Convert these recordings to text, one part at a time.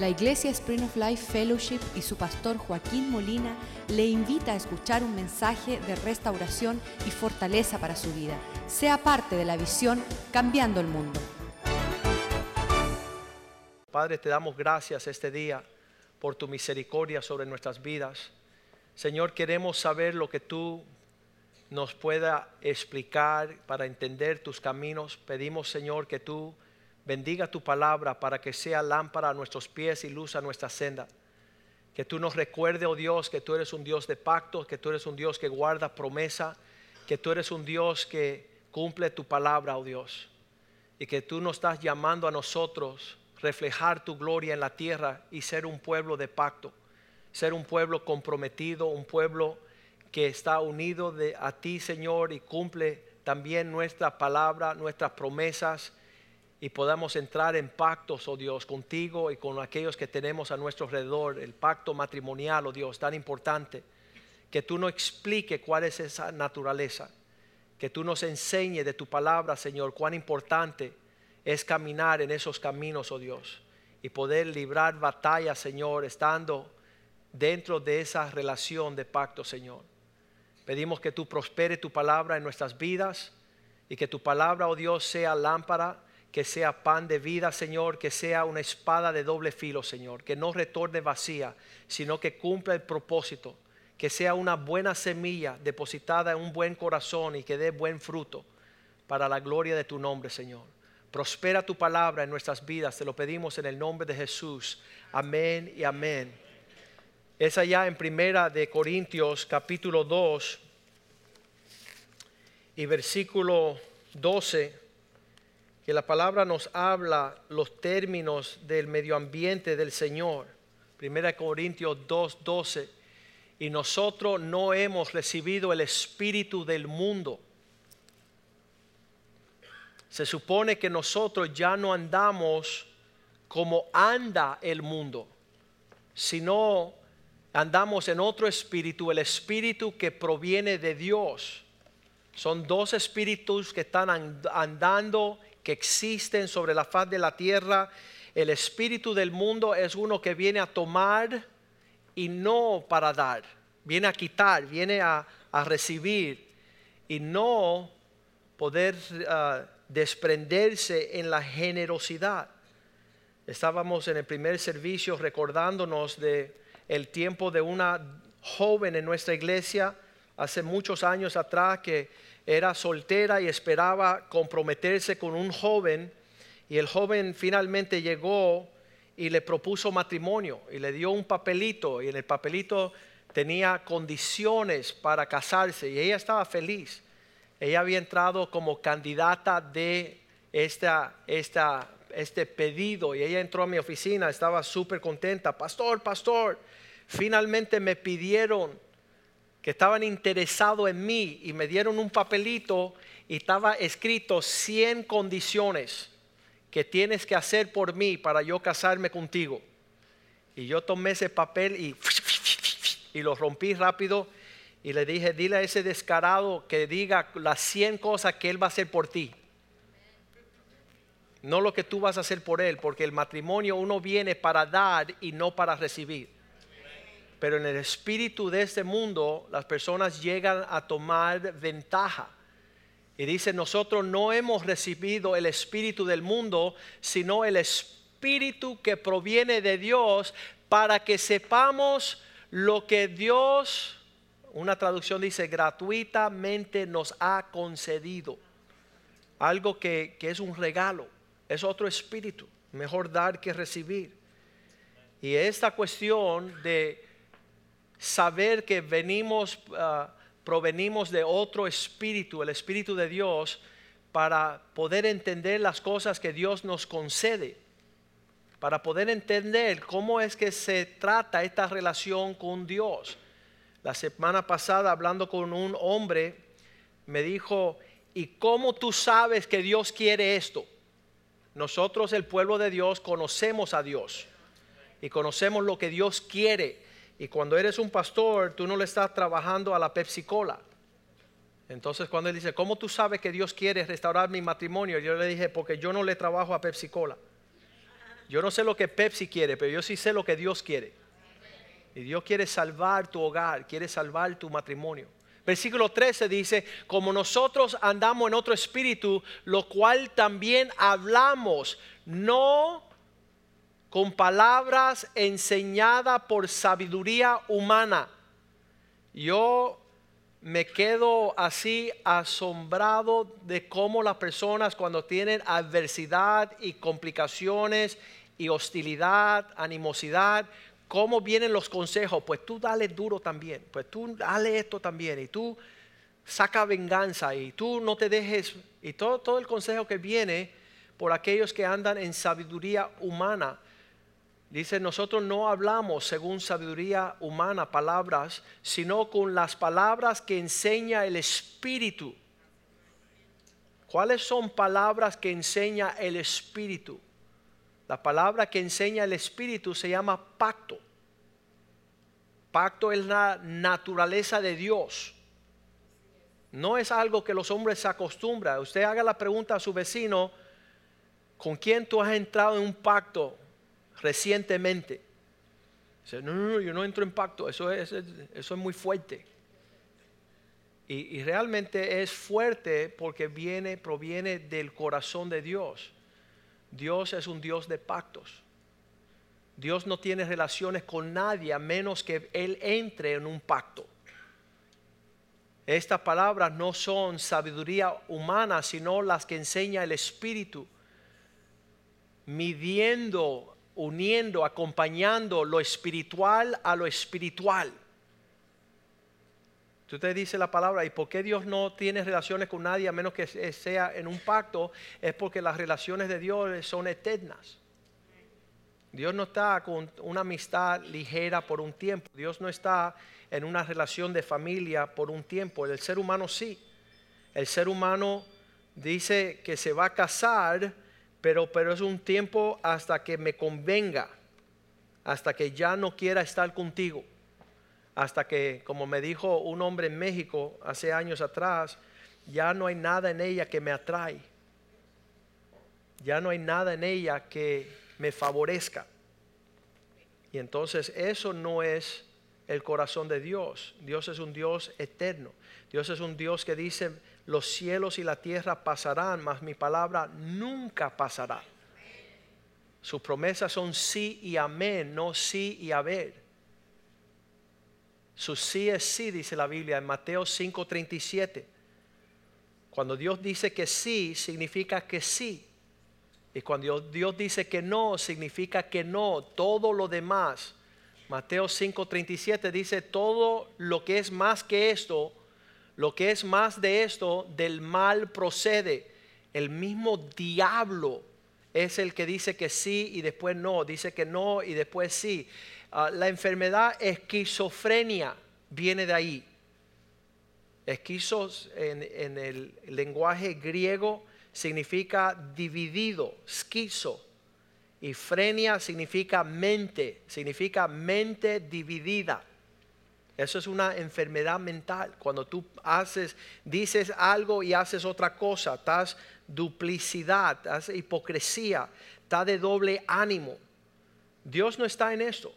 La Iglesia Spring of Life Fellowship y su pastor Joaquín Molina le invita a escuchar un mensaje de restauración y fortaleza para su vida. Sea parte de la visión Cambiando el Mundo. Padre, te damos gracias este día por tu misericordia sobre nuestras vidas. Señor, queremos saber lo que tú nos pueda explicar para entender tus caminos. Pedimos, Señor, que tú bendiga tu palabra para que sea lámpara a nuestros pies y luz a nuestra senda. Que tú nos recuerde, oh Dios, que tú eres un Dios de pacto, que tú eres un Dios que guarda promesa, que tú eres un Dios que cumple tu palabra, oh Dios. Y que tú nos estás llamando a nosotros reflejar tu gloria en la tierra y ser un pueblo de pacto, ser un pueblo comprometido, un pueblo que está unido a ti, Señor, y cumple también nuestra palabra, nuestras promesas y podamos entrar en pactos, oh Dios, contigo y con aquellos que tenemos a nuestro alrededor, el pacto matrimonial, oh Dios, tan importante, que tú nos explique cuál es esa naturaleza, que tú nos enseñe de tu palabra, Señor, cuán importante es caminar en esos caminos, oh Dios, y poder librar batalla, Señor, estando dentro de esa relación de pacto, Señor. Pedimos que tú prospere tu palabra en nuestras vidas y que tu palabra, oh Dios, sea lámpara que sea pan de vida, Señor, que sea una espada de doble filo, Señor, que no retorne vacía, sino que cumpla el propósito, que sea una buena semilla depositada en un buen corazón y que dé buen fruto para la gloria de tu nombre, Señor. Prospera tu palabra en nuestras vidas, te lo pedimos en el nombre de Jesús. Amén y amén. Es allá en Primera de Corintios capítulo 2 y versículo 12 que la palabra nos habla los términos del medio ambiente del Señor. Primera Corintios 2:12. Y nosotros no hemos recibido el espíritu del mundo. Se supone que nosotros ya no andamos como anda el mundo, sino andamos en otro espíritu, el espíritu que proviene de Dios. Son dos espíritus que están andando que existen sobre la faz de la tierra. El espíritu del mundo es uno que viene a tomar y no para dar. Viene a quitar, viene a, recibir y no poder ah, desprenderse en la generosidad. Estábamos en el primer servicio recordándonos de el tiempo de una joven en nuestra iglesia hace muchos años atrás que era soltera y esperaba comprometerse con un joven y el joven finalmente llegó y le propuso matrimonio y le dio un papelito y en el papelito tenía condiciones para casarse y ella estaba feliz. Ella había entrado como candidata de esta, este pedido y ella entró a mi oficina, estaba súper contenta. Pastor, pastor, finalmente me pidieron que estaban interesados en mí y me dieron un papelito y estaba escrito 100 condiciones que tienes que hacer por mí para yo casarme contigo. Y yo tomé ese papel y, y lo rompí rápido y le dije, dile a ese descarado que diga las 100 cosas que él va a hacer por ti. No lo que tú vas a hacer por él, porque el matrimonio uno viene para dar y no para recibir. Pero en el espíritu de este mundo las personas llegan a tomar ventaja. Y dice, nosotros no hemos recibido el espíritu del mundo, sino el espíritu que proviene de Dios para que sepamos lo que Dios, una traducción dice, gratuitamente nos ha concedido. Algo que, que es un regalo, es otro espíritu, mejor dar que recibir. Y esta cuestión de saber que venimos, ah, provenimos de otro espíritu, el espíritu de Dios, para poder entender las cosas que Dios nos concede, para poder entender cómo es que se trata esta relación con Dios. La semana pasada, hablando con un hombre, me dijo, ¿y cómo tú sabes que Dios quiere esto? Nosotros, el pueblo de Dios, conocemos a Dios y conocemos lo que Dios quiere y cuando eres un pastor, tú no le estás trabajando a la Pepsi Cola. Entonces cuando él dice, ¿cómo tú sabes que Dios quiere restaurar mi matrimonio? Yo le dije, porque yo no le trabajo a Pepsi Cola. Yo no sé lo que Pepsi quiere, pero yo sí sé lo que Dios quiere. Y Dios quiere salvar tu hogar, quiere salvar tu matrimonio. Versículo 13 dice, como nosotros andamos en otro espíritu, lo cual también hablamos, no con palabras enseñadas por sabiduría humana. Yo me quedo así asombrado de cómo las personas cuando tienen adversidad y complicaciones y hostilidad, animosidad, cómo vienen los consejos, pues tú dale duro también, pues tú dale esto también y tú saca venganza y tú no te dejes y todo, todo el consejo que viene por aquellos que andan en sabiduría humana. Dice, nosotros no hablamos según sabiduría humana palabras, sino con las palabras que enseña el Espíritu. ¿Cuáles son palabras que enseña el Espíritu? La palabra que enseña el Espíritu se llama pacto. Pacto es la naturaleza de Dios. No es algo que los hombres se acostumbran. Usted haga la pregunta a su vecino, ¿con quién tú has entrado en un pacto recientemente? Dice, no, no, yo no entro en pacto, eso es, muy fuerte. Y, y realmente es fuerte porque viene, proviene del corazón de Dios. Dios es un Dios de pactos. Dios no tiene relaciones con nadie a menos que Él entre en un pacto. Estas palabras no son sabiduría humana, sino las que enseña el Espíritu, midiendo, uniendo, acompañando lo espiritual a lo espiritual. Tú te dice la palabra, ¿y por qué Dios no tiene relaciones con nadie a menos que sea en un pacto? Es porque las relaciones de Dios son eternas. Dios no está con una amistad ligera por un tiempo. Dios no está en una relación de familia por un tiempo. El ser humano sí. El ser humano dice que se va a casar, pero, pero es un tiempo hasta que me convenga, hasta que ya no quiera estar contigo hasta que, como me dijo un hombre en México hace años atrás, ya no hay nada en ella que me atrae. Ya no hay nada en ella que me favorezca. Y entonces eso no es el corazón de Dios. Dios es un Dios eterno. Dios es un Dios que dice, los cielos y la tierra pasarán, mas mi palabra nunca pasará. Sus promesas son sí y amén, no sí y a ver. Su sí es sí, dice la Biblia en Mateo 5:37. Cuando Dios dice que sí, significa que sí. Y cuando Dios dice que no, significa que no. Todo lo demás. Mateo 5:37 dice, todo lo que es más que esto, lo que es más de esto, del mal procede. El mismo diablo es el que dice que sí y después no, dice que no y después sí. Ah, la enfermedad esquizofrenia viene de ahí. Esquizos en, el lenguaje griego significa dividido, esquizo. Y frenia significa mente, significa mente dividida. Eso es una enfermedad mental. Cuando tú haces, dices algo y haces otra cosa, estás duplicidad, estás hipocresía, estás de doble ánimo. Dios no está en esto.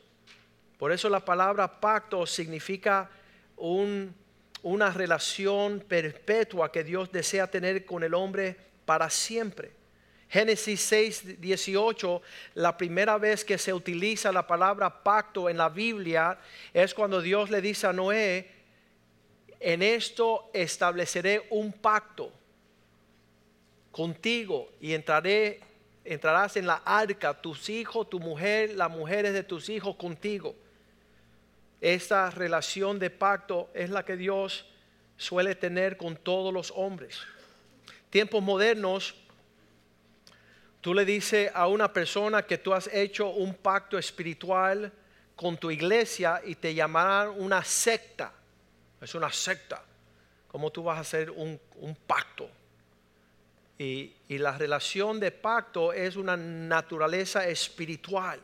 Por eso la palabra pacto significa una relación perpetua que Dios desea tener con el hombre para siempre. Génesis 6, 18, la primera vez que se utiliza la palabra pacto en la Biblia es cuando Dios le dice a Noé, en esto estableceré un pacto contigo y entraré, entrarás en la arca, tus hijos, tu mujer, las mujeres de tus hijos contigo. Esta relación de pacto es la que Dios suele tener con todos los hombres. Tiempos modernos, tú le dices a una persona que tú has hecho un pacto espiritual con tu iglesia y te llamarán una secta. Es una secta. ¿Cómo tú vas a hacer un, pacto? Y, y la relación de pacto es una naturaleza espiritual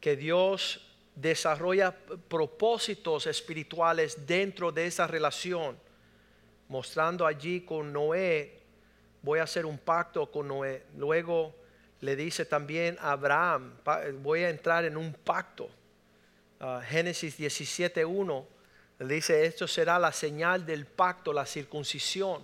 que Dios desarrolla propósitos espirituales dentro de esa relación, mostrando allí con Noé, voy a hacer un pacto con Noé. Luego le dice también a Abraham, voy a entrar en un pacto. Ah, Génesis 17.1 le dice, esto será la señal del pacto, la circuncisión.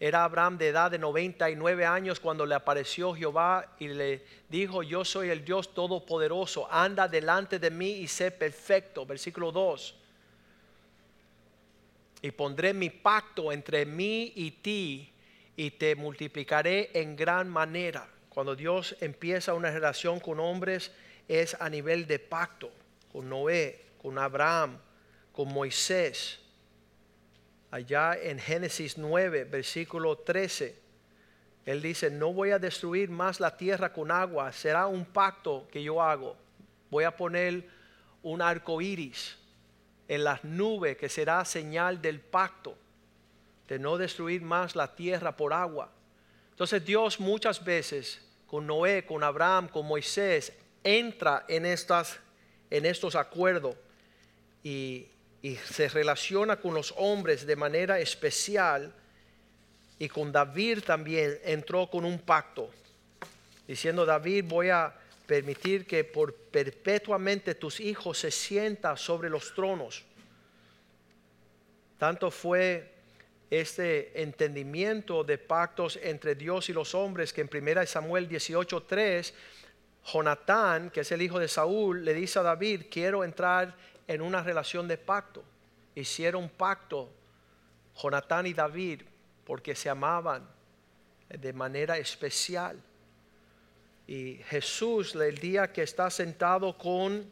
Era Abraham de edad de 99 años cuando le apareció Jehová y le dijo, yo soy el Dios todopoderoso, anda delante de mí y sé perfecto. Versículo 2. Y pondré mi pacto entre mí y ti y te multiplicaré en gran manera. Cuando Dios empieza una relación con hombres es a nivel de pacto, con Noé, con Abraham, con Moisés. Allá en Génesis 9, versículo 13, él dice, no voy a destruir más la tierra con agua, será un pacto que yo hago. Voy a poner un arco iris en las nubes que será señal del pacto de no destruir más la tierra por agua. Entonces Dios muchas veces con Noé, con Abraham, con Moisés, entra en, estas, en estos acuerdos y, se relaciona con los hombres de manera especial. Y con David también entró con un pacto, diciendo, David, voy a permitir que por perpetuamente tus hijos se sientan sobre los tronos. Tanto fue este entendimiento de pactos entre Dios y los hombres que en 1 Samuel 18:3 Jonatán, que es el hijo de Saúl, le dice a David, quiero entrar en una relación de pacto. Hicieron pacto Jonatán y David porque se amaban de manera especial. Y Jesús, el día que está sentado con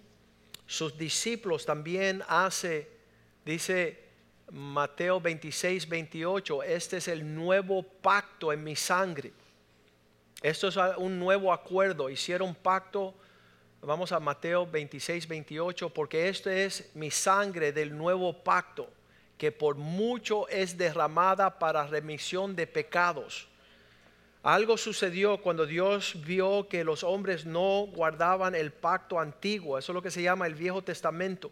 sus discípulos, también hace, dice Mateo 26, 28, este es el nuevo pacto en mi sangre. Esto es un nuevo acuerdo. Hicieron pacto, vamos a Mateo 26, 28, porque esto es mi sangre del nuevo pacto, que por mucho es derramada para remisión de pecados. Algo sucedió cuando Dios vio que los hombres no guardaban el pacto antiguo, eso es lo que se llama el Viejo Testamento.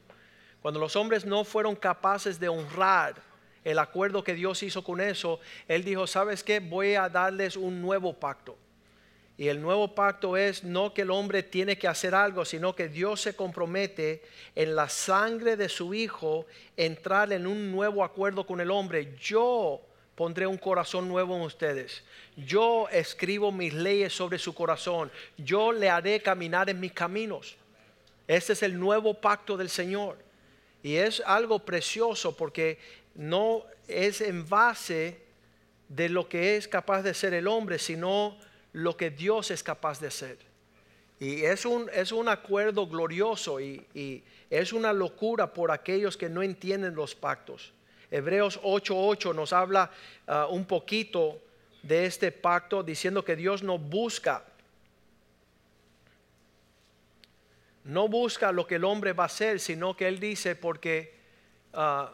Cuando los hombres no fueron capaces de honrar el acuerdo que Dios hizo con eso, Él dijo, ¿sabes qué? Voy a darles un nuevo pacto. Y el nuevo pacto es no que el hombre tiene que hacer algo, sino que Dios se compromete en la sangre de su Hijo entrar en un nuevo acuerdo con el hombre. Yo pondré un corazón nuevo en ustedes. Yo escribo mis leyes sobre su corazón. Yo le haré caminar en mis caminos. Este es el nuevo pacto del Señor. Y es algo precioso porque no es en base de lo que es capaz de ser el hombre, sino lo que Dios es capaz de hacer. Y es un, es un acuerdo glorioso y, es una locura por aquellos que no entienden los pactos. Hebreos 8:8 nos habla uh, un poquito de este pacto diciendo que Dios no busca no busca lo que el hombre va a hacer, sino que él dice porque uh,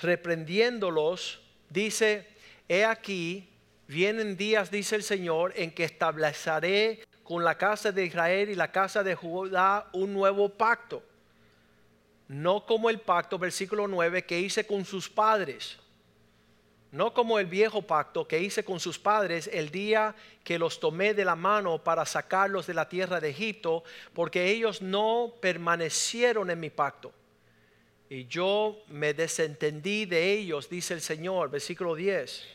reprendiéndolos dice, he aquí vienen días, dice el Señor, en que estableceré con la casa de Israel y la casa de Judá un nuevo pacto. No como el pacto, versículo 9, que hice con sus padres. No como el viejo pacto que hice con sus padres el día que los tomé de la mano para sacarlos de la tierra de Egipto, porque ellos no permanecieron en mi pacto. Y yo me desentendí de ellos, dice el Señor, versículo 10.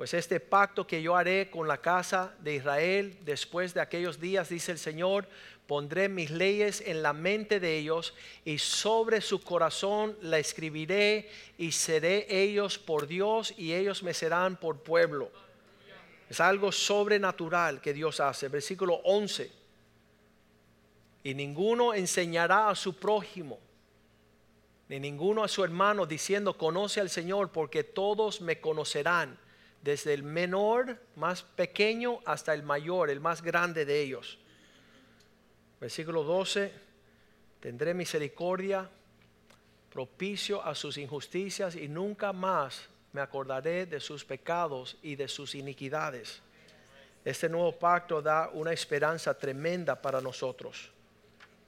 Pues este pacto que yo haré con la casa de Israel después de aquellos días, dice el Señor, pondré mis leyes en la mente de ellos y sobre su corazón la escribiré y seré ellos por Dios y ellos me serán por pueblo. Es algo sobrenatural que Dios hace. Versículo 11. Y ninguno enseñará a su prójimo, ni ninguno a su hermano diciendo, conoce al Señor, porque todos me conocerán desde el menor más pequeño hasta el mayor, el más grande de ellos. Versículo 12, tendré misericordia, propicio a sus injusticias y nunca más me acordaré de sus pecados y de sus iniquidades. Este nuevo pacto da una esperanza tremenda para nosotros,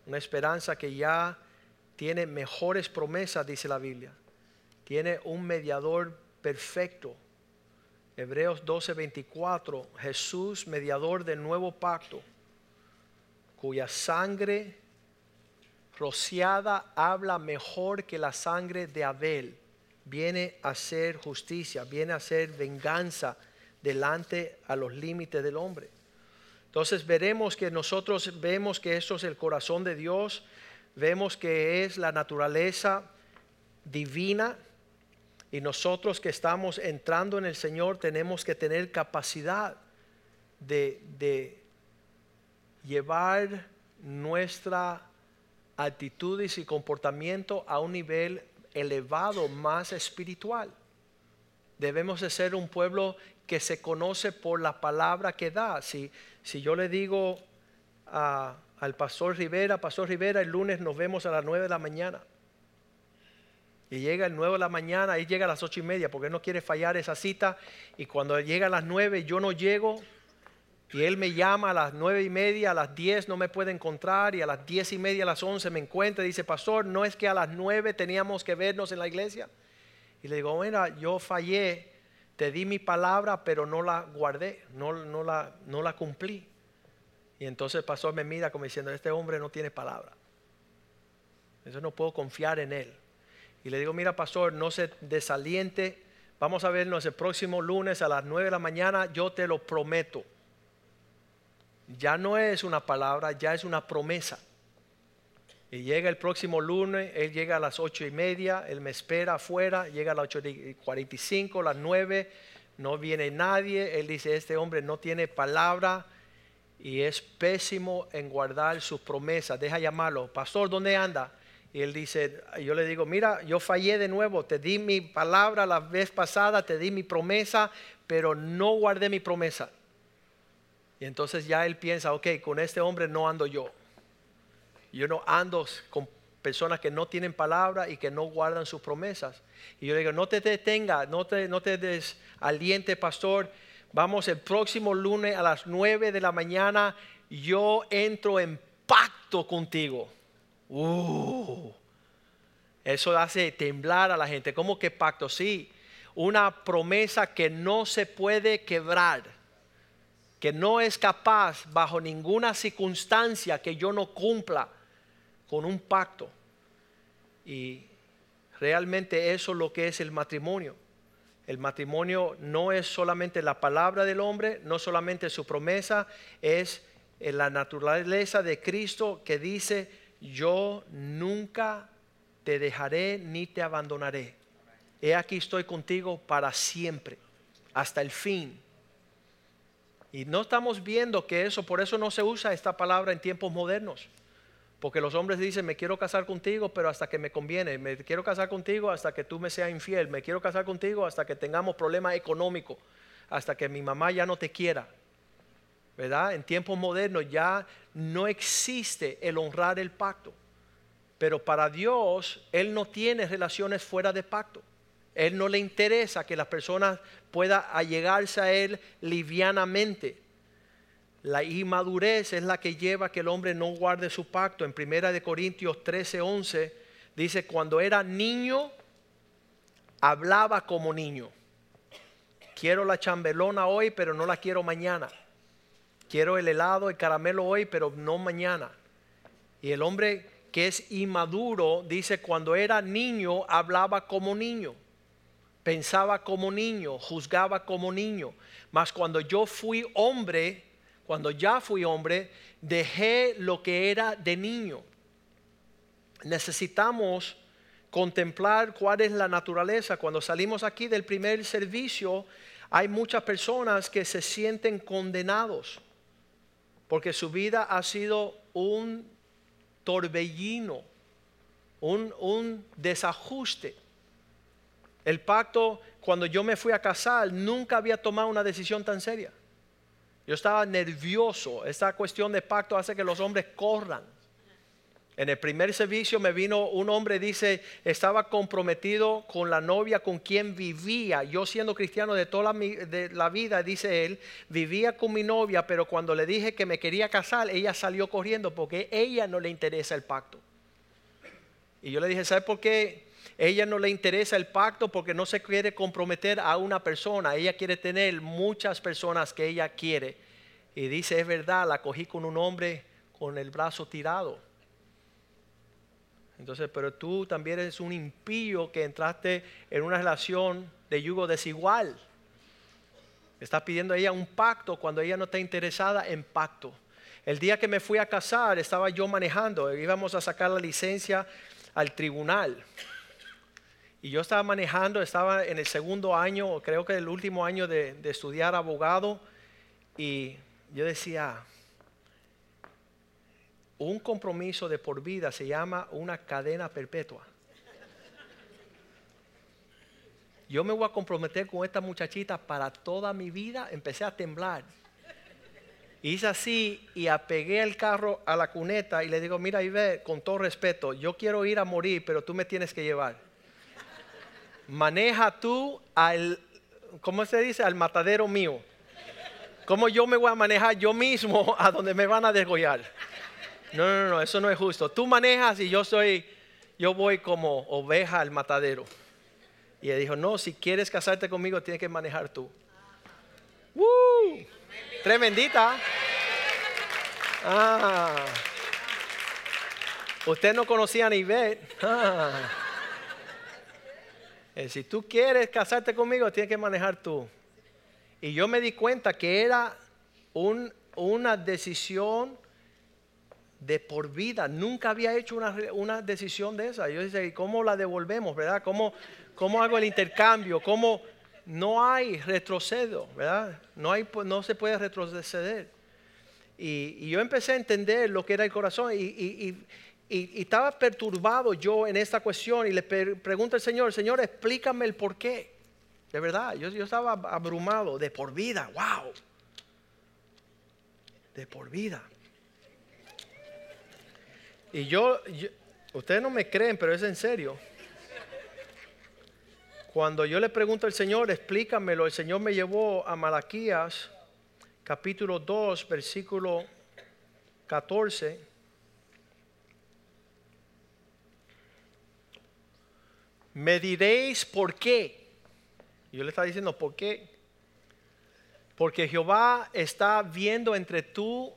una esperanza que ya tiene mejores promesas, dice la Biblia. Tiene un mediador perfecto Hebreos 12:24, Jesús, mediador del nuevo pacto, cuya sangre rociada habla mejor que la sangre de Abel, viene a ser justicia, viene a ser venganza delante a los límites del hombre. Entonces veremos que nosotros vemos que eso es el corazón de Dios, vemos que es la naturaleza divina y nosotros que estamos entrando en el Señor tenemos que tener capacidad de, de llevar nuestra actitudes y comportamiento a un nivel elevado, más espiritual. Debemos de ser un pueblo que se conoce por la palabra que da. Si, si yo le digo al pastor Rivera, pastor Rivera, el lunes nos vemos a las 9 de la mañana. Y llega el 9 de la mañana, y llega a las ocho y media, porque él no quiere fallar esa cita. Y cuando llega a las 9 yo no llego, y él me llama a las nueve y media, a las diez no me puede encontrar y a las diez y media, a las once me encuentra y dice, pastor, ¿no es que a las nueve teníamos que vernos en la iglesia? Y le digo, mira, yo fallé, te di mi palabra, pero no la guardé, no, la, no la cumplí. Y entonces el pastor me mira como diciendo, este hombre no tiene palabra. Eso no puedo confiar en él. Y le digo, mira, pastor, no se desaliente. Vamos a vernos el próximo lunes a las nueve de la mañana, yo te lo prometo ya no es una palabra, ya es una promesa. Y llega el próximo lunes, él llega a las ocho y media, él me espera afuera, llega a las ocho y cuarenta y cinco, las nueve, no viene nadie, él dice, este hombre no tiene palabra y es pésimo en guardar sus promesas, deja llamarlo, pastor, ¿dónde anda? Y él dice, yo le digo, mira, yo fallé de nuevo, te di mi palabra la vez pasada, te di mi promesa, pero no guardé mi promesa. Y entonces ya él piensa, ok, con este hombre no ando yo. Yo no ando con personas que no tienen palabra y que no guardan sus promesas. Y yo le digo, no te detenga, no te, no te desaliente, pastor. Vamos el próximo lunes a las 9 de la mañana. Yo entro en pacto contigo. Uh, eso hace temblar a la gente. ¿Cómo que pacto? Sí, una promesa que no se puede quebrar que no es capaz bajo ninguna circunstancia que yo no cumpla con un pacto. Y realmente eso es lo que es el matrimonio. El matrimonio no es solamente la palabra del hombre, no solamente su promesa, es la naturaleza de Cristo que dice, yo nunca te dejaré ni te abandonaré. He aquí estoy contigo para siempre, hasta el fin. Y no estamos viendo que eso, por eso no se usa esta palabra en tiempos modernos. Porque los hombres dicen, me quiero casar contigo, pero hasta que me conviene. Me quiero casar contigo hasta que tú me seas infiel. Me quiero casar contigo hasta que tengamos problemas económicos. Hasta que mi mamá ya no te quiera. En tiempos modernos ya no existe el honrar el pacto. Pero para Dios, Él no tiene relaciones fuera de pacto. Él no le interesa que las personas puedan allegarse a Él livianamente. La inmadurez es la que lleva a que el hombre no guarde su pacto. En primera de Corintios 13, 11 dice, cuando era niño, hablaba como niño. Quiero la chambelona hoy, pero no la quiero mañana. Quiero el helado, el caramelo hoy, pero no mañana. Y el hombre que es inmaduro dice, cuando era niño, hablaba como niño pensaba como niño, juzgaba como niño. Mas cuando yo fui hombre, cuando ya fui hombre, dejé lo que era de niño. Necesitamos contemplar cuál es la naturaleza. Cuando salimos aquí del primer servicio, hay muchas personas que se sienten condenados porque su vida ha sido un torbellino, un, un desajuste. El pacto, cuando yo me fui a casar, nunca había tomado una decisión tan seria. Yo estaba nervioso. Esta cuestión de pacto hace que los hombres corran. En el primer servicio me vino un hombre, dice, estaba comprometido con la novia con quien vivía. Yo siendo cristiano de toda la, vida, dice él, vivía con mi novia, pero cuando le dije que me quería casar, ella salió corriendo porque ella no le interesa el pacto. Y yo le dije, ¿sabe por qué? Ella no le interesa el pacto porque no se quiere comprometer a una persona. Ella quiere tener muchas personas que ella quiere. Y dice, es verdad, la cogí con un hombre con el brazo tirado. Entonces, pero tú también eres un impío que entraste en una relación de yugo desigual. Está pidiendo a ella un pacto cuando ella no está interesada en pacto. El día que me fui a casar, estaba yo manejando, íbamos a sacar la licencia al tribunal. Y yo estaba manejando, estaba en el segundo año, creo que el último año de estudiar abogado, y yo decía, un compromiso de por vida se llama una cadena perpetua. Yo me voy a comprometer con esta muchachita para toda mi vida. Empecé a temblar. Hice así y apegué el carro a la cuneta y le digo, mira Ibe, con todo respeto, yo quiero ir a morir, pero tú me tienes que llevar. Maneja tú al, ¿cómo se dice? Al matadero mío. ¿Cómo yo me voy a manejar yo mismo a donde me van a degollar? No, no, no, eso no es justo. Tú manejas y yo soy, yo voy como oveja al matadero. Y él dijo, no, si quieres casarte conmigo tienes que manejar tú. ¡Woo! Tremendita. Ah. Usted no conocía a Ivette. Ah. Eh, si tú quieres casarte conmigo, tienes que manejar tú. Y yo me di cuenta que era un, una decisión de por vida. Nunca había hecho una, una decisión de esa. Yo decía, ¿cómo la devolvemos, verdad? ¿Cómo, cómo hago el intercambio? ¿Cómo, no hay retrocedo, ¿verdad? No, hay, no se puede retroceder. Y, yo empecé a entender lo que era el corazón y, estaba perturbado yo en esta cuestión y le pregunto al Señor, Señor, explícame el por qué. De verdad, yo, yo estaba abrumado de por vida, wow. De por vida. Y yo, ustedes no me creen, pero es en serio. Cuando yo le pregunto al Señor, explícamelo, el Señor me llevó a Malaquías capítulo 2, versículo 14. Me diréis por qué. Yo le estaba diciendo, ¿por qué? Porque Jehová está viendo entre tú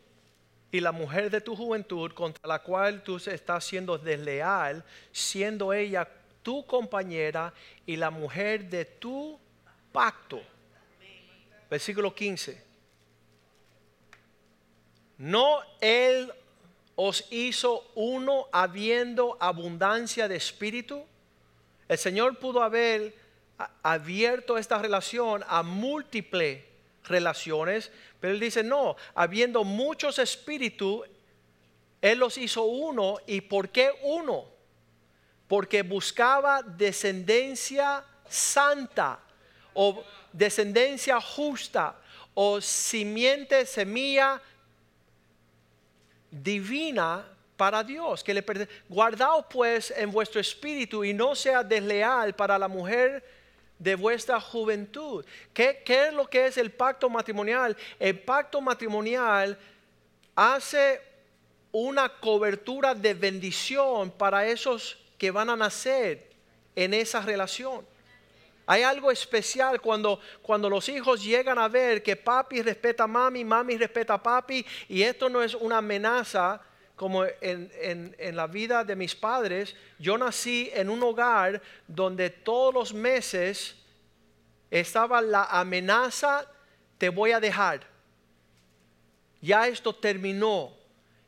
y la mujer de tu juventud contra la cual tú estás siendo desleal, siendo ella tu compañera y la mujer de tu pacto. Versículo 15. No Él os hizo uno habiendo abundancia de espíritu. El Señor pudo haber abierto esta relación a múltiples relaciones, pero Él dice, no, habiendo muchos espíritus, Él los hizo uno. ¿Y por qué uno? porque buscaba descendencia santa o descendencia justa o simiente, semilla divina para Dios. Que le Guardaos pues en vuestro espíritu y no sea desleal para la mujer de vuestra juventud. ¿Qué, ¿Qué es lo que es el pacto matrimonial? El pacto matrimonial hace una cobertura de bendición para esos que van a nacer en esa relación. Hay algo especial cuando, cuando los hijos llegan a ver que papi respeta a mami, mami respeta a papi, y esto no es una amenaza como en, en, la vida de mis padres. Yo nací en un hogar donde todos los meses estaba la amenaza, te voy a dejar. Ya esto terminó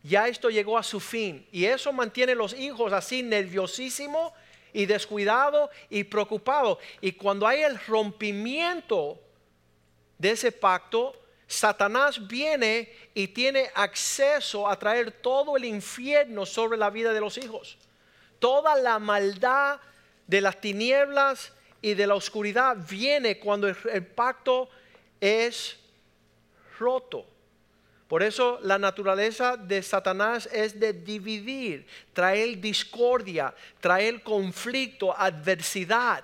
ya esto llegó a su fin. Y eso mantiene a los hijos así nerviosísimos y descuidados y preocupados. Y cuando hay el rompimiento de ese pacto, Satanás viene y tiene acceso a traer todo el infierno sobre la vida de los hijos. Toda la maldad de las tinieblas y de la oscuridad viene cuando el, pacto es roto. Por eso la naturaleza de Satanás es de dividir, traer discordia, traer conflicto, adversidad.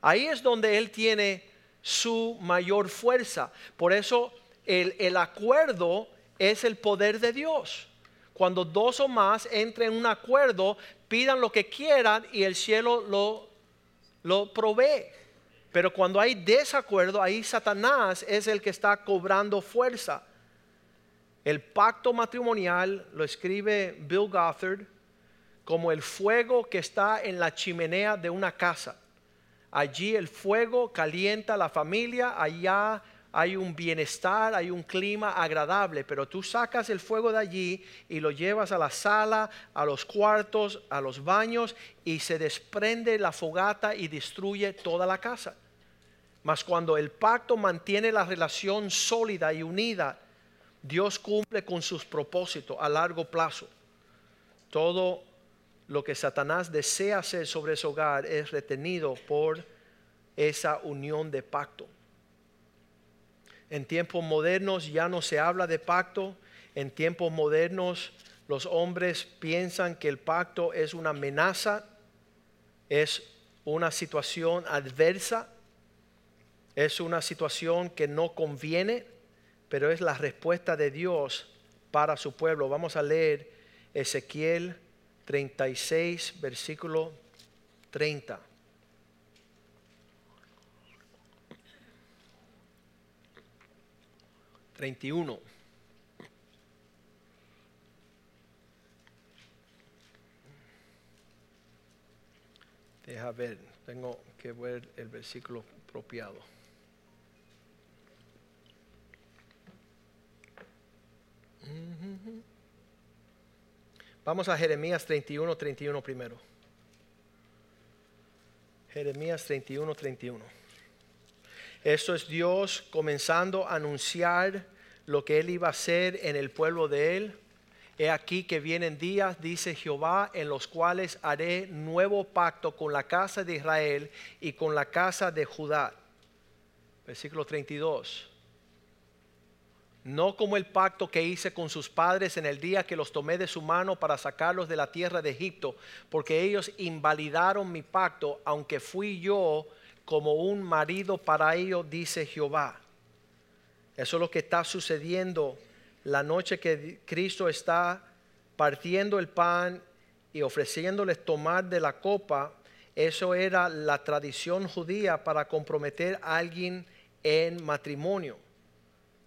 Ahí es donde él tiene su mayor fuerza. Por eso el, acuerdo es el poder de Dios. cuando dos o más entren en un acuerdo, pidan lo que quieran y el cielo lo, lo provee. Pero cuando hay desacuerdo, ahí Satanás es el que está cobrando fuerza. El pacto matrimonial lo escribe Bill Gothard como el fuego que está en la chimenea de una casa. Allí el fuego calienta la familia, allá hay un bienestar, hay un clima agradable, pero tú sacas el fuego de allí y lo llevas a la sala, a los cuartos, a los baños y se desprende la fogata y destruye toda la casa. Mas cuando el pacto mantiene la relación sólida y unida, Dios cumple con sus propósitos a largo plazo. Todo lo que Satanás desea hacer sobre ese hogar es retenido por esa unión de pacto. En tiempos modernos ya no se habla de pacto. En tiempos modernos los hombres piensan que el pacto es una amenaza, es una situación adversa, es una situación que no conviene, pero es la respuesta de Dios para su pueblo. Vamos a leer Ezequiel 36, versículo 30. 31. Deja ver, tengo que ver el versículo apropiado. Vamos a Jeremías 31, 31 primero. Jeremías 31, 31. Esto es Dios comenzando a anunciar lo que Él iba a hacer en el pueblo de Él. He aquí que vienen días, dice Jehová, en los cuales haré nuevo pacto con la casa de Israel y con la casa de Judá. Versículo 32. No como el pacto que hice con sus padres en el día que los tomé de su mano para sacarlos de la tierra de Egipto, porque ellos invalidaron mi pacto, aunque fui yo como un marido para ellos, dice Jehová. Eso es lo que está sucediendo la noche que Cristo está partiendo el pan y ofreciéndoles tomar de la copa. Eso era la tradición judía para comprometer a alguien en matrimonio.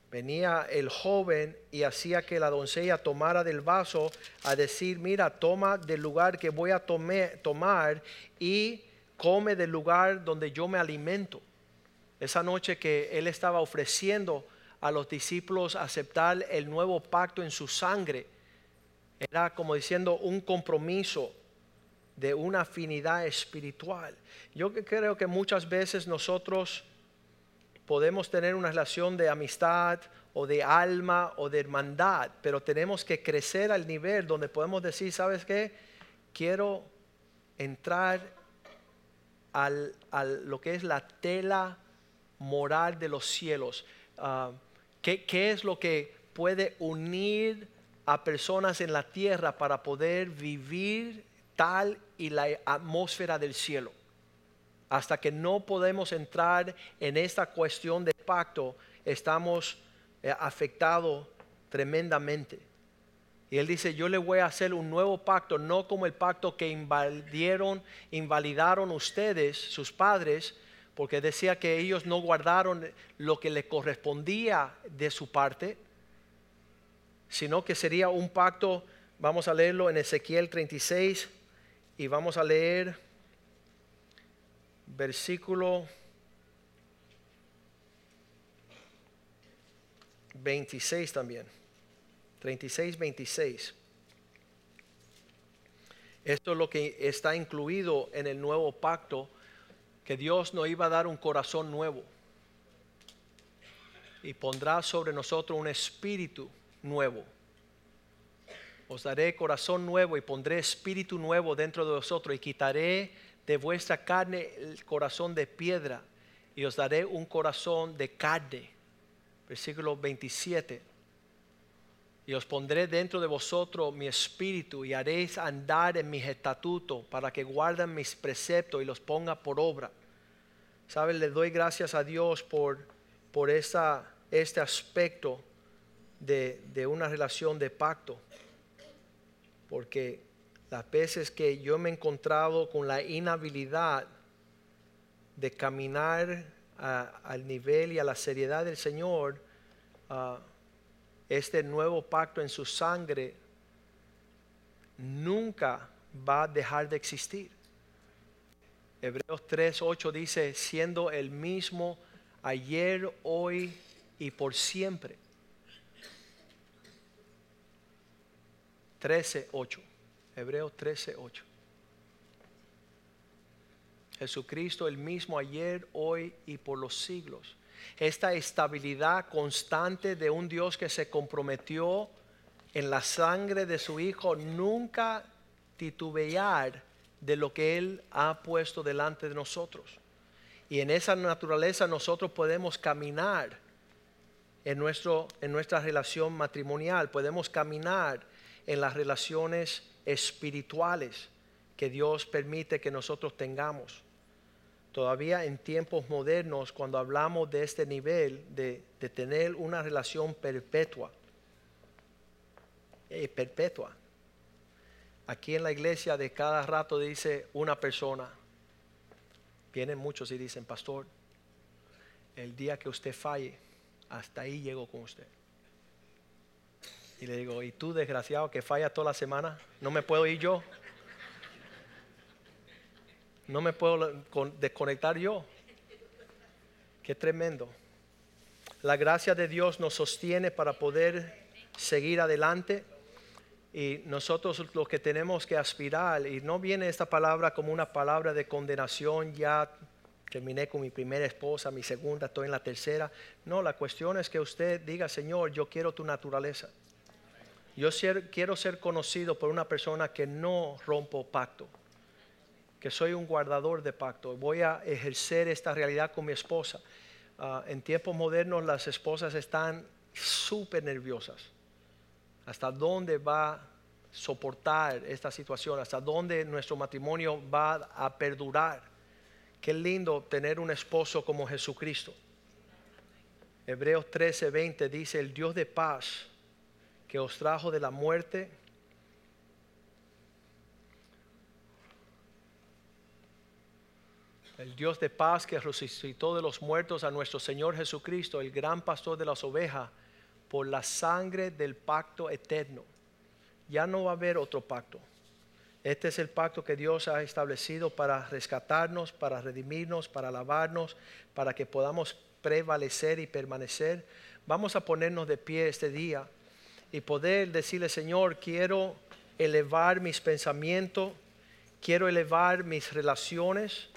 Venía el joven y hacía que la doncella tomara del vaso a decir, mira, toma del lugar que voy a tomar y come del lugar donde yo me alimento. Esa noche que Él estaba ofreciendo a los discípulos aceptar el nuevo pacto en su sangre, era como diciendo un compromiso de una afinidad espiritual. Yo creo que muchas veces nosotros podemos tener una relación de amistad o de alma o de hermandad, pero tenemos que crecer al nivel donde podemos decir, ¿sabes qué? Quiero entrar al, lo que es la tela moral de los cielos. Ah, ¿qué, ¿Qué es lo que puede unir a personas en la tierra para poder vivir tal y la atmósfera del cielo? Hasta que no podemos entrar en esta cuestión de pacto, estamos eh, afectados tremendamente. Y él dice, yo le voy a hacer un nuevo pacto, no como el pacto que invadieron, invalidaron ustedes, sus padres, porque decía que ellos no guardaron lo que le correspondía de su parte, sino que sería un pacto, vamos a leerlo en Ezequiel 36 y vamos a leer versículo 26 también. 36, 26. Esto es lo que está incluido en el nuevo pacto, que Dios nos iba a dar un corazón nuevo y pondrá sobre nosotros un espíritu nuevo. Os daré corazón nuevo y pondré espíritu nuevo dentro de vosotros y quitaré de vuestra carne el corazón de piedra y os daré un corazón de carne. Versículo 27 y os pondré dentro de vosotros mi espíritu y haréis andar en mis estatutos para que guarden mis preceptos y los ponga por obra. ¿Saben? Le doy gracias a Dios por, por esta, este aspecto de, de una relación de pacto. porque las veces que yo me he encontrado con la inhabilidad de caminar al nivel y a la seriedad del Señor, ah, este nuevo pacto en su sangre nunca va a dejar de existir. Hebreos 3:8 dice, siendo el mismo ayer, hoy y por siempre. 13:8. Hebreos 13:8. Jesucristo el mismo ayer, hoy y por los siglos. Esta estabilidad constante de un Dios que se comprometió en la sangre de su Hijo, nunca titubear de lo que Él ha puesto delante de nosotros. Y en esa naturaleza nosotros podemos caminar en, nuestro, en nuestra relación matrimonial, podemos caminar en las relaciones espirituales que Dios permite que nosotros tengamos. Todavía en tiempos modernos, cuando hablamos de este nivel de, tener una relación perpetua, eh, perpetua, Aquí en la iglesia de cada rato dice una persona. Vienen muchos y dicen, pastor, el día que usted falle, hasta ahí llego con usted. Y le digo, ¿y tú desgraciado que falla toda la semana? ¿No me puedo ir yo? ¿No me puedo desconectar yo? Qué tremendo. La gracia de Dios nos sostiene para poder seguir adelante y nosotros lo que tenemos que aspirar, y no viene esta palabra como una palabra de condenación, ya terminé con mi primera esposa, mi segunda, estoy en la tercera. No, la cuestión es que usted diga, Señor, yo quiero tu naturaleza. Yo quiero ser conocido por una persona que no rompo pacto, que soy un guardador de pacto. Voy a ejercer esta realidad con mi esposa. Ah, en tiempos modernos las esposas están súper nerviosas hasta dónde va a soportar esta situación, hasta dónde nuestro matrimonio va a perdurar. Qué lindo tener un esposo como Jesucristo. Hebreos 13:20 dice, el Dios de paz que os trajo de la muerte, el Dios de paz que resucitó de los muertos a nuestro Señor Jesucristo, el gran pastor de las ovejas, por la sangre del pacto eterno. Ya no va a haber otro pacto. Este es el pacto que Dios ha establecido para rescatarnos, para redimirnos, para lavarnos, para que podamos prevalecer y permanecer. Vamos a ponernos de pie este día y poder decirle, Señor, quiero elevar mis pensamientos, quiero elevar mis relaciones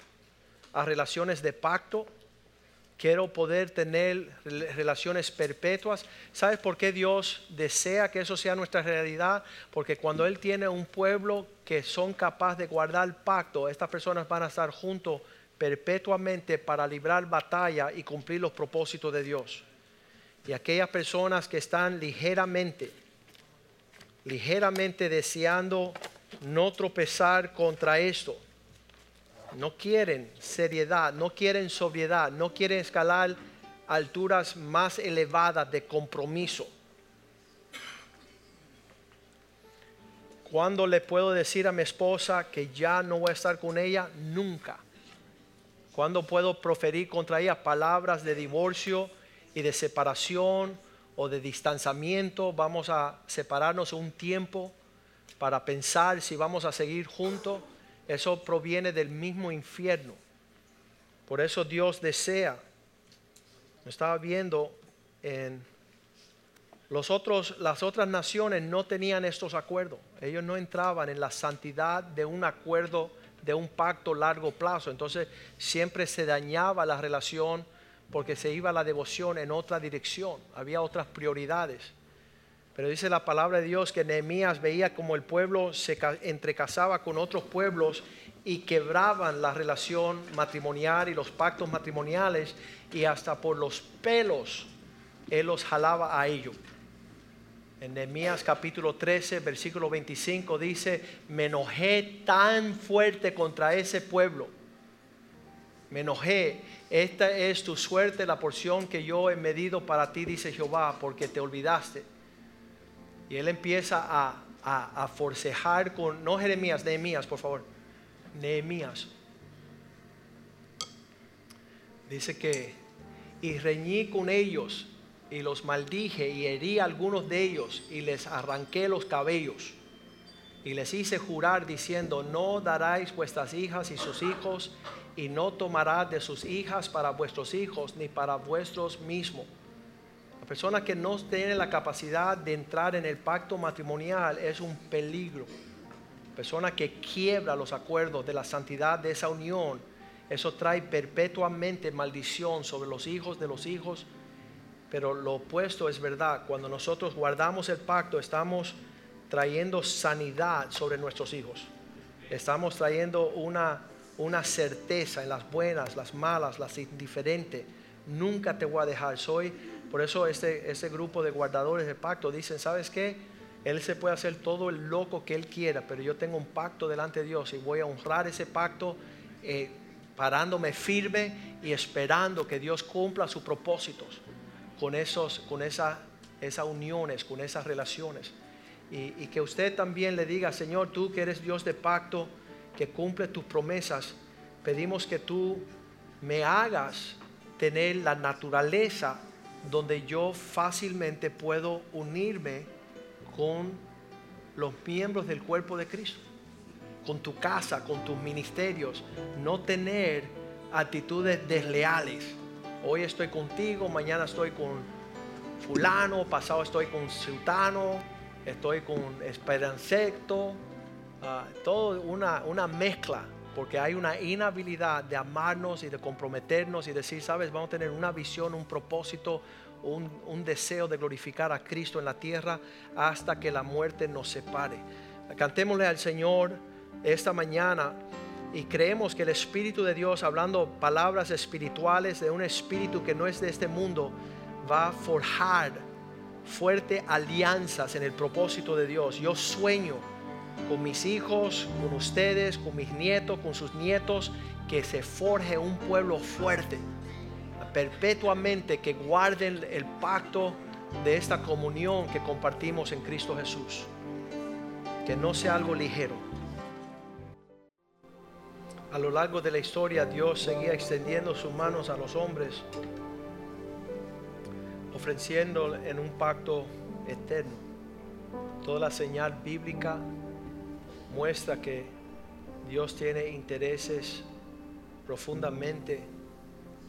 a relaciones de pacto Quiero poder tener relaciones perpetuas. ¿Sabes por qué Dios desea que eso sea nuestra realidad? Porque cuando Él tiene un pueblo que son capaces de guardar pacto, estas personas van a estar juntos perpetuamente para librar batalla y cumplir los propósitos de Dios. Y aquellas personas que están ligeramente, ligeramente deseando no tropezar contra esto, no quieren seriedad, no quieren sobriedad, no quieren escalar alturas más elevadas de compromiso. ¿Cuándo le puedo decir a mi esposa que ya no voy a estar con ella? Nunca. ¿Cuándo puedo proferir contra ella palabras de divorcio y de separación o de distanciamiento? Vamos a separarnos un tiempo para pensar si vamos a seguir juntos. Eso proviene del mismo infierno. Por eso Dios desea. Estaba viendo en los otros, las otras naciones no tenían estos acuerdos. Ellos no entraban en la santidad de un acuerdo, de un pacto largo plazo. Entonces siempre se dañaba la relación porque se iba la devoción en otra dirección. Había otras prioridades. Pero dice la palabra de Dios que Nehemías veía como el pueblo se entrecasaba con otros pueblos y quebraban la relación matrimonial y los pactos matrimoniales y hasta por los pelos él los jalaba a ellos. En Nehemías capítulo 13, versículo 25 dice, me enojé tan fuerte contra ese pueblo. Me enojé, esta es tu suerte, la porción que yo he medido para ti, dice Jehová, porque te olvidaste y él empieza a, a, a forcejar con, no Jeremías, Nehemías, por favor, Nehemías. Dice que, y reñí con ellos y los maldije y herí a algunos de ellos y les arranqué los cabellos y les hice jurar diciendo, no daráis vuestras hijas y sus hijos y no tomará de sus hijas para vuestros hijos ni para vuestros mismos. La persona que no tiene la capacidad de entrar en el pacto matrimonial es un peligro. La persona que quiebra los acuerdos de la santidad de esa unión, eso trae perpetuamente maldición sobre los hijos de los hijos. Pero lo opuesto es verdad. Cuando nosotros guardamos el pacto, estamos trayendo sanidad sobre nuestros hijos. Estamos trayendo una una certeza en las buenas, las malas, las indiferentes. Nunca te voy a dejar. Soy, por eso este, grupo de guardadores de pacto dicen, ¿sabes qué? Él se puede hacer todo el loco que él quiera, pero yo tengo un pacto delante de Dios y voy a honrar ese pacto eh, parándome firme y esperando que Dios cumpla sus propósitos con, esos, con esa, esas uniones, con esas relaciones. Y que usted también le diga, Señor, tú que eres Dios de pacto, que cumple tus promesas, pedimos que tú me hagas tener la naturaleza donde yo fácilmente puedo unirme con los miembros del cuerpo de Cristo, con tu casa, con tus ministerios, no tener actitudes desleales. Hoy estoy contigo, mañana estoy con fulano, pasado estoy con sultano, estoy con esperancecto, Ah, todo una, una mezcla, porque hay una inhabilidad de amarnos y de comprometernos y decir, sabes, vamos a tener una visión, un propósito, un, deseo de glorificar a Cristo en la tierra hasta que la muerte nos separe. Cantémosle al Señor esta mañana y creemos que el Espíritu de Dios, hablando palabras espirituales de un espíritu que no es de este mundo, va a forjar fuerte alianzas en el propósito de Dios. Yo sueño con mis hijos, con ustedes, con mis nietos, con sus nietos, que se forje un pueblo fuerte, perpetuamente que guarden el pacto de esta comunión que compartimos en Cristo Jesús. Que no sea algo ligero. A lo largo de la historia Dios seguía extendiendo sus manos a los hombres, ofreciendo en un pacto eterno toda la señal bíblica muestra que Dios tiene intereses profundamente.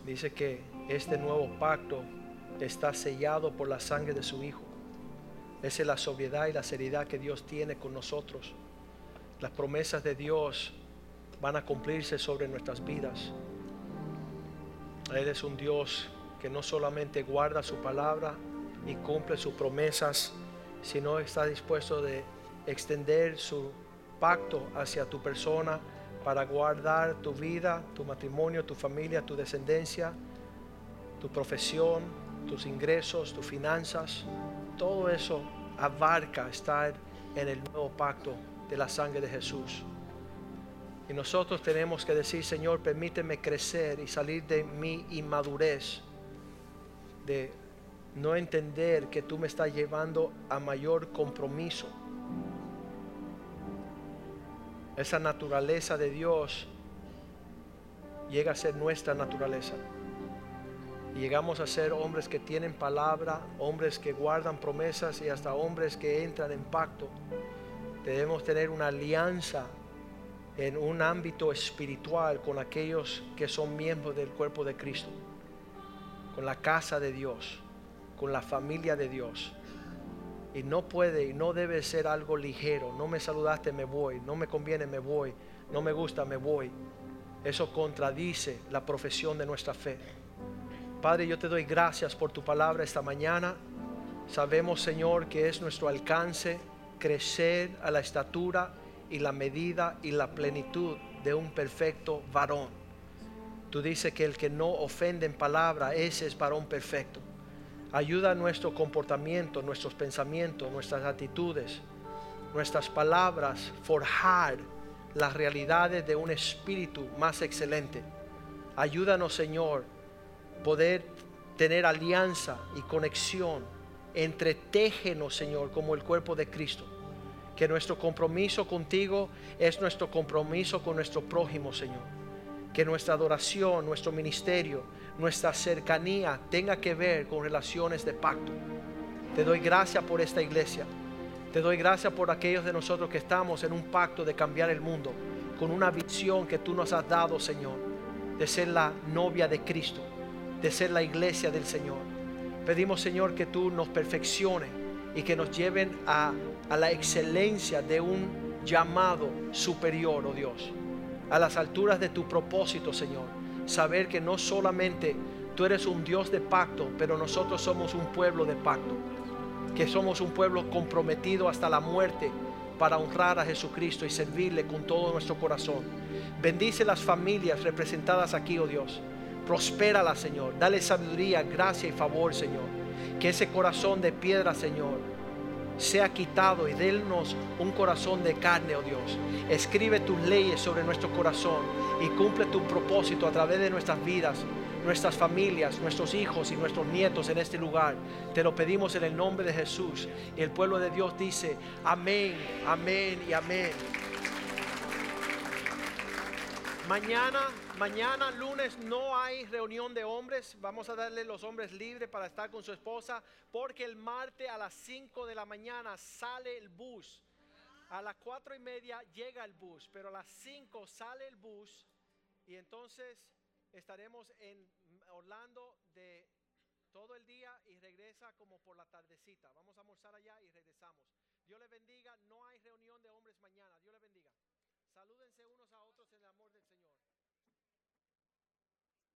Dice que este nuevo pacto está sellado por la sangre de su Hijo. Esa es la sobriedad y la seriedad que Dios tiene con nosotros. Las promesas de Dios van a cumplirse sobre nuestras vidas. Él es un Dios que no solamente guarda su palabra y cumple sus promesas, sino está dispuesto de extender su pacto hacia tu persona para guardar tu vida, tu matrimonio, tu familia, tu descendencia, tu profesión, tus ingresos, tus finanzas. Todo eso abarca estar en el nuevo pacto de la sangre de Jesús. Y nosotros tenemos que decir, Señor, permíteme crecer y salir de mi inmadurez, de no entender que tú me estás llevando a mayor compromiso esa naturaleza de Dios llega a ser nuestra naturaleza. Llegamos a ser hombres que tienen palabra, hombres que guardan promesas y hasta hombres que entran en pacto. Debemos tener una alianza en un ámbito espiritual con aquellos que son miembros del cuerpo de Cristo, con la casa de Dios, con la familia de Dios. Y no puede y no debe ser algo ligero. No me saludaste, me voy. No me conviene, me voy. No me gusta, me voy. Eso contradice la profesión de nuestra fe. Padre, yo te doy gracias por tu palabra esta mañana. Sabemos, Señor, que es nuestro alcance crecer a la estatura y la medida y la plenitud de un perfecto varón. Tú dices que el que no ofende en palabra, ese es varón perfecto. Ayuda a nuestro comportamiento, nuestros pensamientos, nuestras actitudes, nuestras palabras, forjar las realidades de un espíritu más excelente. Ayúdanos, Señor, poder tener alianza y conexión. Entretéjenos, Señor, como el cuerpo de Cristo. que nuestro compromiso contigo es nuestro compromiso con nuestro prójimo, Señor. Que nuestra adoración, nuestro ministerio, nuestra cercanía tenga que ver con relaciones de pacto. Te doy gracias por esta iglesia. Te doy gracias por aquellos de nosotros que estamos en un pacto de cambiar el mundo, con una visión que tú nos has dado, Señor, de ser la novia de Cristo, de ser la iglesia del Señor. Pedimos, Señor, que tú nos perfecciones y que nos lleven a, a la excelencia de un llamado superior, oh Dios, a las alturas de tu propósito, Señor. Saber que no solamente tú eres un Dios de pacto, pero nosotros somos un pueblo de pacto, que somos un pueblo comprometido hasta la muerte para honrar a Jesucristo y servirle con todo nuestro corazón. Bendice las familias representadas aquí, oh Dios. Prospéralas, Señor. Dale sabiduría, gracia y favor, Señor que ese corazón de piedra, Señor, sea quitado y denos un corazón de carne, oh Dios. Escribe tus leyes sobre nuestro corazón y cumple tu propósito a través de nuestras vidas, nuestras familias, nuestros hijos y nuestros nietos en este lugar. Te lo pedimos en el nombre de Jesús. Y el pueblo de Dios dice, amén, amén y amén. Mañana, mañana lunes no hay reunión de hombres. Vamos a darle los hombres libres para estar con su esposa. Porque el martes a las 5 de la mañana sale el bus. A las cuatro y media llega el bus. Pero a las 5 sale el bus. Y entonces estaremos en Orlando de todo el día y regresa como por la tardecita. Vamos a almorzar allá y regresamos. Dios le bendiga. No hay reunión de hombres mañana. Dios le bendiga. Salúdense unos a otros en el amor del Señor.